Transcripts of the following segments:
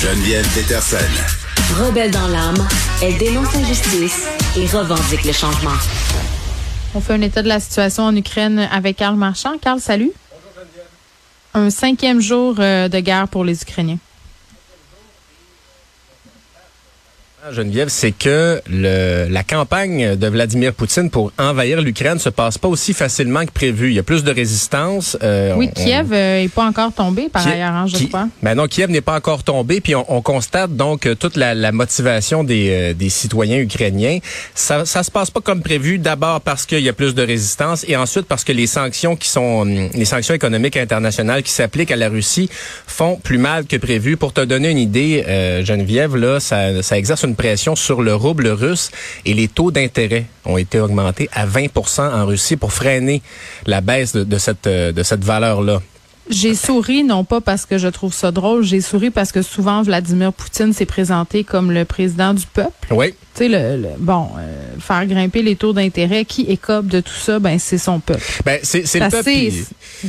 Geneviève Peterson. Rebelle dans l'âme, elle dénonce l'injustice et revendique le changement. On fait un état de la situation en Ukraine avec Karl Marchand. Karl, salut. Un cinquième jour euh, de guerre pour les Ukrainiens. Geneviève, c'est que le, la campagne de Vladimir Poutine pour envahir l'Ukraine se passe pas aussi facilement que prévu. Il y a plus de résistance. Euh, oui, Kiev n'est pas encore tombé par ailleurs, hein, je crois. Ben non, Kiev n'est pas encore tombé. Puis on, constate donc toute la, la motivation des, euh, des, citoyens ukrainiens. Ça, ça se passe pas comme prévu. D'abord parce qu'il y a plus de résistance et ensuite parce que les sanctions qui sont les sanctions économiques internationales qui s'appliquent à la Russie font plus mal que prévu. Pour te donner une idée, euh, Geneviève, là, ça, ça exerce une pression sur le rouble russe et les taux d'intérêt ont été augmentés à 20% en Russie pour freiner la baisse de, cette, euh, de cette valeur-là. J'ai souri, non pas parce que je trouve ça drôle, j'ai souri parce que souvent Vladimir Poutine s'est présenté comme le président du peuple. Oui. Tu sais, le, bon, euh, faire grimper les taux d'intérêt, qui écope de tout ça, ben c'est son peuple. Ben c'est le peuple.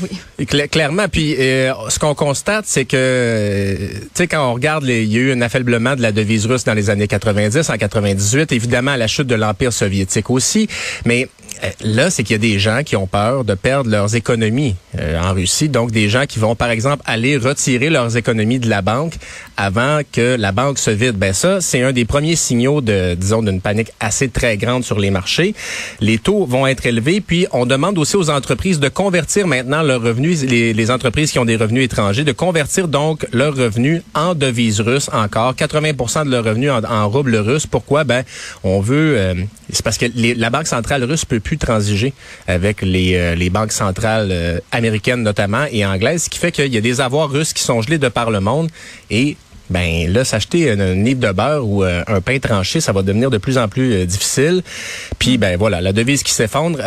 oui. clairement, puis euh, ce qu'on constate, c'est que, euh, tu sais, quand on regarde, il y a eu un affaiblement de la devise russe dans les années 90, en 98, évidemment la chute de l'empire soviétique aussi, mais là, c'est qu'il y a des gens qui ont peur de perdre leurs économies euh, en Russie. Donc, des gens qui vont, par exemple, aller retirer leurs économies de la banque avant que la banque se vide. Ben ça, c'est un des premiers signaux de, disons, d'une panique assez très grande sur les marchés. Les taux vont être élevés, puis on demande aussi aux entreprises de convertir maintenant leurs revenus, les, les entreprises qui ont des revenus étrangers, de convertir donc leurs revenus en devises russes encore. 80% de leurs revenus en, en roubles russes. Pourquoi? Ben, on veut... Euh, c'est parce que la Banque centrale russe peut plus transiger avec les, euh, banques centrales euh, américaines notamment et anglaises, ce qui fait qu'il y a des avoirs russes qui sont gelés de par le monde et ben là, s'acheter un, livre de beurre ou euh, un pain tranché, ça va devenir de plus en plus difficile. Puis ben voilà, la devise qui s'effondre.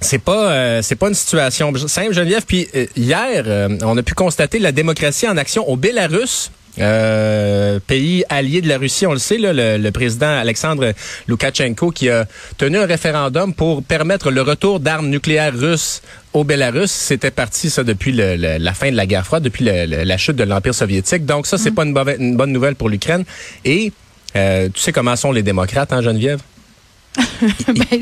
c'est pas c'est pas une situation simple Geneviève puis hier on a pu constater la démocratie en action au Bélarus euh, pays allié de la Russie, on le sait, là, le, président Alexandre Loukachenko qui a tenu un référendum pour permettre le retour d'armes nucléaires russes au Bélarus. C'était parti ça depuis la fin de la guerre froide, depuis la chute de l'Empire soviétique. Donc ça, c'est mm. pas une, bonne nouvelle pour l'Ukraine. Et euh, tu sais comment sont les démocrates, hein, Geneviève? ben,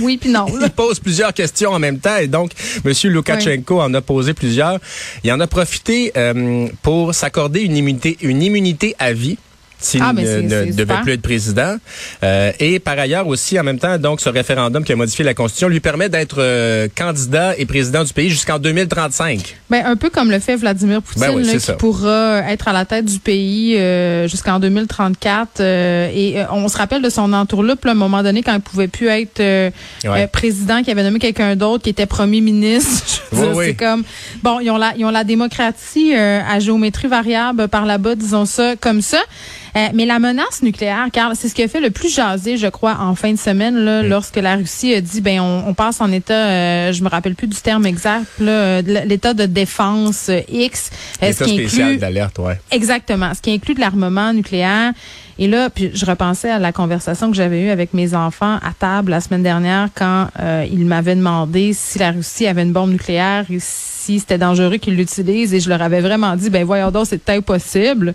oui puis non. Il pose plusieurs questions en même temps et donc M. Loukachenko en a posé plusieurs. Il en a profité euh, pour s'accorder une immunité, une immunité à vie s'il ah, ne, devait plus être président. Euh, et par ailleurs aussi, en même temps, donc ce référendum qui a modifié la Constitution lui permet d'être euh, candidat et président du pays jusqu'en 2035. Ben, un peu comme le fait Vladimir ben Poutine, qui pourra être à la tête du pays euh, jusqu'en 2034. et on se rappelle de son entourloupe, à un moment donné, quand il pouvait plus être président, qui avait nommé quelqu'un d'autre, qui était premier ministre. C'est comme, bon, ils ont la, ils ont la démocratie à géométrie variable par là-bas, disons ça, comme ça. Euh, mais la menace nucléaire, car c'est ce qui a fait le plus jaser, je crois, en fin de semaine, là, lorsque la Russie a dit, ben, on, passe en état, euh, je me rappelle plus du terme exact, là, l'état de défense euh, X. L'état spécial d'alerte, ouais. Exactement. Ce qui inclut de l'armement nucléaire. Et là, puis je repensais à la conversation que j'avais eue avec mes enfants à table la semaine dernière quand ils m'avaient demandé si la Russie avait une bombe nucléaire et si c'était dangereux qu'ils l'utilisent. Et je leur avais vraiment dit, ben voyons donc, c'est impossible.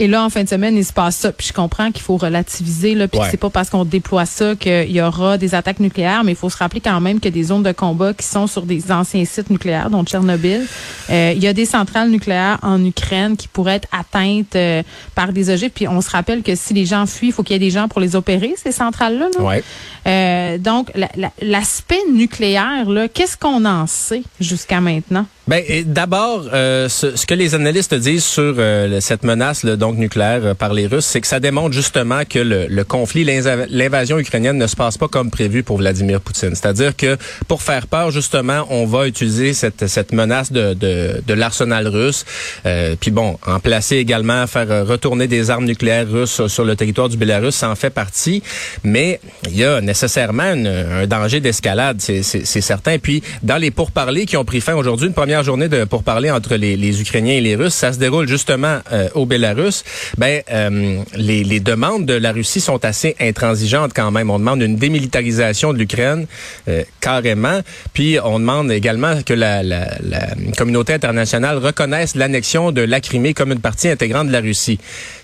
Et là, en fin de semaine, il se passe ça. Puis je comprends qu'il faut relativiser, là, puis c'est pas parce qu'on déploie ça qu'il y aura des attaques nucléaires, mais il faut se rappeler quand même qu'il y a des zones de combat qui sont sur des anciens sites nucléaires, dont Tchernobyl. Euh, il y a des centrales nucléaires en Ukraine qui pourraient être atteintes euh, par des ogives. Puis on se rappelle que si les gens fuient, il faut qu'il y ait des gens pour les opérer, ces centrales-là. Ouais. Euh, donc, l'aspect nucléaire, là, qu'est-ce qu'on en sait jusqu'à maintenant? Ben, d'abord, euh, ce, que les analystes disent sur euh, cette menace donc nucléaire euh, par les Russes, c'est que ça démontre justement que le, le conflit, l'invasion ukrainienne ne se passe pas comme prévu pour Vladimir Poutine. C'est-à-dire que pour faire peur, justement, on va utiliser cette, cette menace de, de, de l'arsenal russe. puis bon, en placer également, faire retourner des armes nucléaires russes sur, le territoire du Bélarus, ça en fait partie. Mais il y a nécessairement un danger d'escalade, c'est certain. Puis dans les pourparlers qui ont pris fin aujourd'hui, une première journée pour parler entre les, Ukrainiens et les Russes, ça se déroule justement au Bélarus. Ben les, les demandes de la Russie sont assez intransigeantes quand même. On demande une démilitarisation de l'Ukraine carrément, puis on demande également que la, la, la communauté internationale reconnaisse l'annexion de la Crimée comme une partie intégrante de la Russie.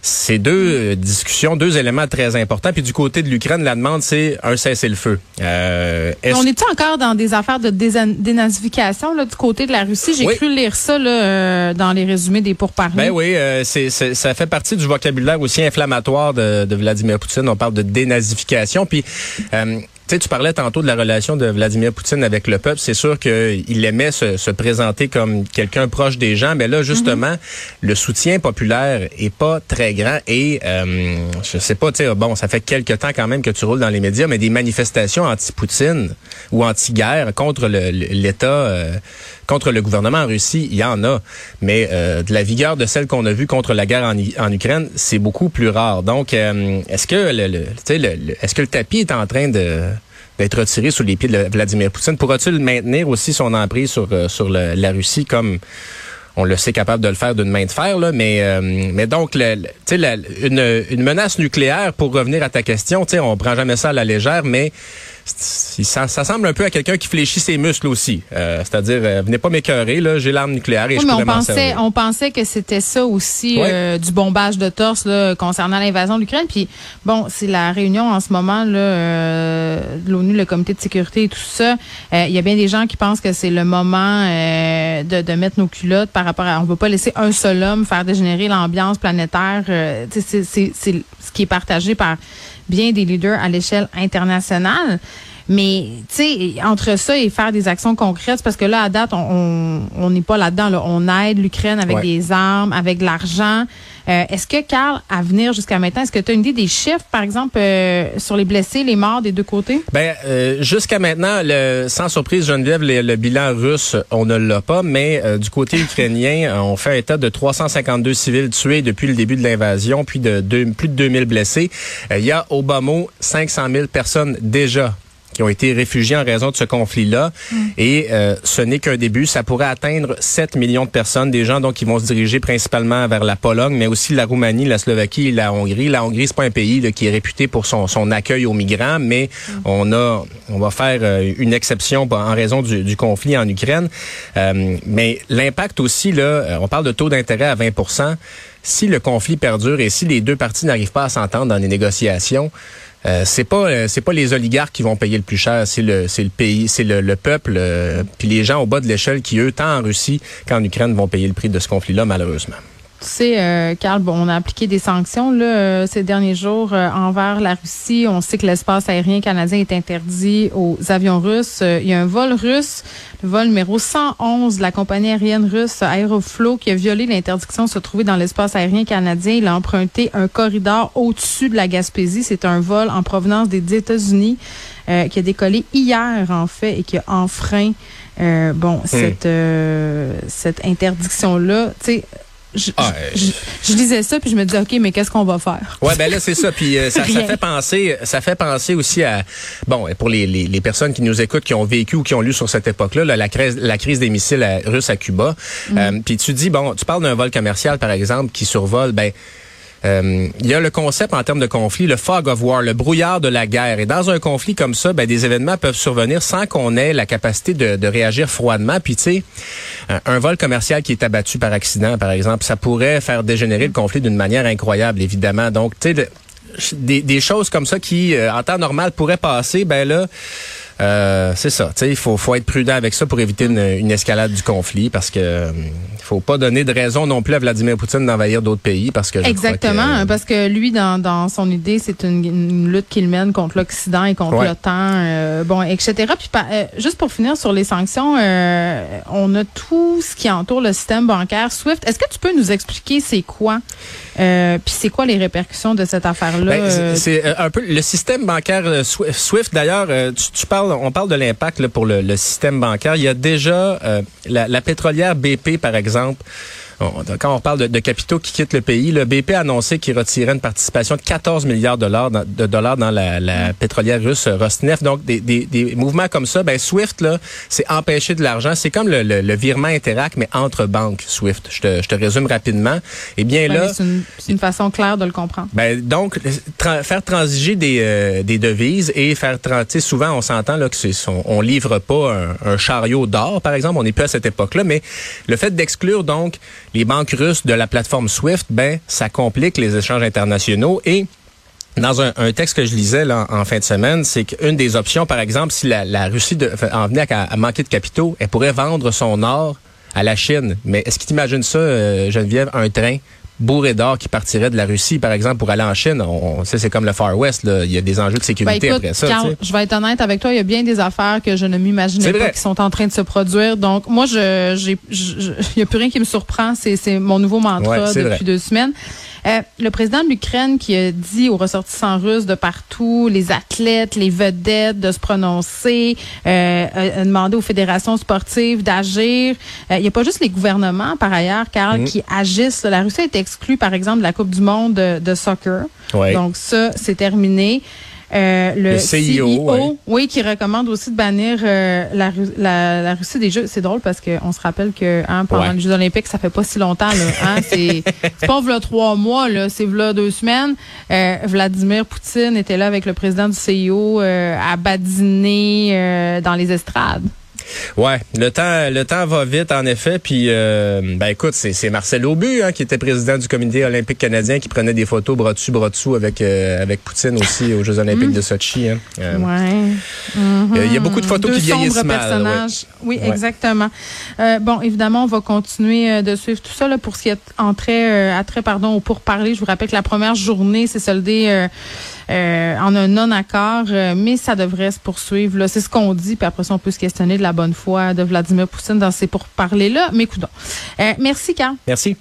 C'est deux discussions, deux éléments très importants. Puis du côté de l'Ukraine, la demande c'est un cessez-le-feu. Euh, on est encore dans des affaires de dénazification là, du côté de la Russie? J'ai cru lire ça là, euh, dans les résumés des pourparlers. Ben oui, euh, c'est, ça fait partie du vocabulaire aussi inflammatoire de, de Vladimir Poutine. On parle de dénazification. Puis euh, tu sais, tu parlais tantôt de la relation de Vladimir Poutine avec le peuple. C'est sûr qu'il aimait se, se, présenter comme quelqu'un proche des gens, mais là, justement, mhm. le soutien populaire est pas très grand. Et euh, je sais pas, tu sais, bon, ça fait quelques temps quand même que tu roules dans les médias, mais des manifestations anti-Poutine ou anti-guerre contre l'État, euh, contre le gouvernement en Russie, il y en a. Mais euh, de la vigueur de celle qu'on a vue contre la guerre en, Ukraine, c'est beaucoup plus rare. Donc, euh, est-ce que le, le, est-ce que le tapis est en train de d'être retiré sous les pieds de Vladimir Poutine? Pourra-t-il maintenir aussi son emprise sur, euh, sur la Russie comme on le sait capable de le faire d'une main de fer, là, mais, euh, mais donc, le, une, une menace nucléaire, pour revenir à ta question, on prend jamais ça à la légère, mais ça, ça, semble un peu à quelqu'un qui fléchit ses muscles aussi. Euh, c'est-à-dire, euh, venez pas m'écœurer, là, j'ai l'arme nucléaire et je mais on pensait, on pensait que c'était ça aussi, euh, du bombage de torse là, concernant l'invasion de l'Ukraine. Puis bon, c'est la réunion en ce moment là, de l'ONU, le comité de sécurité et tout ça. Il y a bien des gens qui pensent que c'est le moment de, de, mettre nos culottes par rapport à... On ne peut pas laisser un seul homme faire dégénérer l'ambiance planétaire. c'est ce qui est partagé par bien des leaders à l'échelle internationale. Mais, tu sais, entre ça et faire des actions concrètes, parce que là, à date, on n'est pas là-dedans. Là. On aide l'Ukraine avec des armes, avec de l'argent. Euh, est-ce que, Carl, à venir jusqu'à maintenant, est-ce que tu as une idée des chiffres, par exemple, euh, sur les blessés, les morts des deux côtés? Ben, euh, jusqu'à maintenant, le, sans surprise, Geneviève, le, le bilan russe, on ne l'a pas, mais du côté ukrainien, on fait un état de 352 civils tués depuis le début de l'invasion, puis de plus de 2000 blessés. Il y a au bas mot 500 000 personnes déjà qui ont été réfugiés en raison de ce conflit-là. Mm. Et euh, ce n'est qu'un début. Ça pourrait atteindre 7 millions de personnes, des gens donc qui vont se diriger principalement vers la Pologne, mais aussi la Roumanie, la Slovaquie et la Hongrie. La Hongrie, c'est pas un pays là, qui est réputé pour son, son accueil aux migrants, mais mm. on a, on va faire euh, une exception en raison du, du conflit en Ukraine. Euh, mais l'impact aussi, là, on parle de taux d'intérêt à 20% si le conflit perdure et si les deux parties n'arrivent pas à s'entendre dans les négociations, euh, c'est pas euh, c'est pas les oligarques qui vont payer le plus cher, c'est le c'est le pays, c'est le, peuple, euh, puis les gens au bas de l'échelle qui eux, tant en Russie qu'en Ukraine, vont payer le prix de ce conflit-là malheureusement. Tu sais, euh, Carl, bon, on a appliqué des sanctions là, euh, ces derniers jours euh, envers la Russie. On sait que l'espace aérien canadien est interdit aux avions russes. il y a un vol russe, le vol numéro 111 de la compagnie aérienne russe Aeroflow, qui a violé l'interdiction de se trouver dans l'espace aérien canadien. Il a emprunté un corridor au-dessus de la Gaspésie. C'est un vol en provenance des États-Unis qui a décollé hier, en fait, et qui a enfreint bon, hmm. cette, cette interdiction-là. Tu sais, je, ah, je, lisais ça puis je me disais ok mais qu'est-ce qu'on va faire? Ouais ben là c'est ça puis euh, ça, ça, fait penser ça fait penser aussi à bon pour les, les, les, personnes qui nous écoutent qui ont vécu ou qui ont lu sur cette époque-là la crise la crise des missiles russes à Cuba. Mm. euh, puis tu dis bon tu parles d'un vol commercial par exemple qui survole ben euh, il y a le concept en termes de conflit, le fog of war, le brouillard de la guerre. Et dans un conflit comme ça, ben, des événements peuvent survenir sans qu'on ait la capacité de, de réagir froidement. Puis tu sais, un, vol commercial qui est abattu par accident, par exemple, ça pourrait faire dégénérer le conflit d'une manière incroyable, évidemment. Donc, tu sais, des, des, choses comme ça qui, euh, en temps normal, pourraient passer, ben là, euh, c'est ça. Il faut, faut être prudent avec ça pour éviter une, une escalade du conflit parce que euh, faut pas donner de raison non plus à Vladimir Poutine d'envahir d'autres pays parce que exactement euh, parce que lui dans, dans son idée c'est une, lutte qu'il mène contre l'Occident et contre l'OTAN bon etc. Puis juste pour finir sur les sanctions, on a tout ce qui entoure le système bancaire SWIFT. Est-ce que tu peux nous expliquer c'est quoi euh, puis c'est quoi les répercussions de cette affaire-là? Ben, c'est euh, un peu le système bancaire euh, SWIFT. D'ailleurs, tu, parles, on parle de l'impact pour le, système bancaire. Il y a déjà la, pétrolière BP, par exemple, quand on parle de, capitaux qui quittent le pays, le BP a annoncé qu'il retirait une participation de 14 milliards de dollars dans, de dollars dans la, la pétrolière russe Rosneft. Donc, des, des, des, mouvements comme ça, ben Swift, là, c'est empêcher de l'argent. C'est comme le, le, virement Interac, mais entre banques, Swift. Je te, je te résume rapidement. Eh bien là... C'est une, une, façon claire de le comprendre. Ben, donc, faire transiger des, euh, des devises et faire... Souvent, on s'entend là que c'est, on, on livre pas un, un chariot d'or, par exemple. On n'est plus à cette époque-là, mais le fait d'exclure donc les banques russes de la plateforme SWIFT, ben ça complique les échanges internationaux et dans un, texte que je lisais là, en fin de semaine, c'est qu'une des options, par exemple, si la, Russie en venait à, manquer de capitaux, elle pourrait vendre son or à la Chine. Mais est-ce que tu imagines ça, euh, Geneviève, un train bourré d'or qui partirait de la Russie, par exemple, pour aller en Chine. On, sait c'est comme le Far West. Là. Il y a des enjeux de sécurité ben, après ça. je vais être honnête avec toi, il y a bien des affaires que je ne m'imaginais pas qui sont en train de se produire. Donc, moi, je, j'ai, il n'y a plus rien qui me surprend. C'est, c'est mon nouveau mantra depuis deux semaines. Euh, le président de l'Ukraine qui a dit aux ressortissants russes de partout, les athlètes, les vedettes, de se prononcer, euh, a demandé aux fédérations sportives d'agir. Euh, il n'y a pas juste les gouvernements, par ailleurs, Carl, mm. qui agissent. La Russie été exclue, par exemple, de la Coupe du monde de, soccer. Donc ça, c'est terminé. Euh, le, CIO, oui. qui recommande aussi de bannir euh, la, la, Russie des Jeux. C'est drôle parce qu'on se rappelle que hein, pendant les Jeux olympiques, ça fait pas si longtemps. Là, hein, c'est pas v'là trois mois, là, c'est v'là deux semaines. Euh, Vladimir Poutine était là avec le président du CIO à badiner dans les estrades. Ouais, le temps, le temps va vite en effet. Puis, euh, ben écoute, c'est Marcel Aubu hein, qui était président du Comité olympique canadien qui prenait des photos bras dessus bras dessous avec euh, avec Poutine aussi aux Jeux olympiques mm. de Sochi. Hein. Euh, ouais. Il y a beaucoup de photos qui vieillissent mal. Oui, exactement. bon, évidemment, on va continuer de suivre tout ça là, pour ce qui est à trait, pardon, pour parler. Je vous rappelle que la première journée s'est soldée euh, en un non-accord, euh, mais ça devrait se poursuivre. C'est ce qu'on dit, puis après ça, on peut se questionner de la bonne foi de Vladimir Poutine dans ces pourparlers-là. Mais écoutons. Euh, merci, Carl. Merci.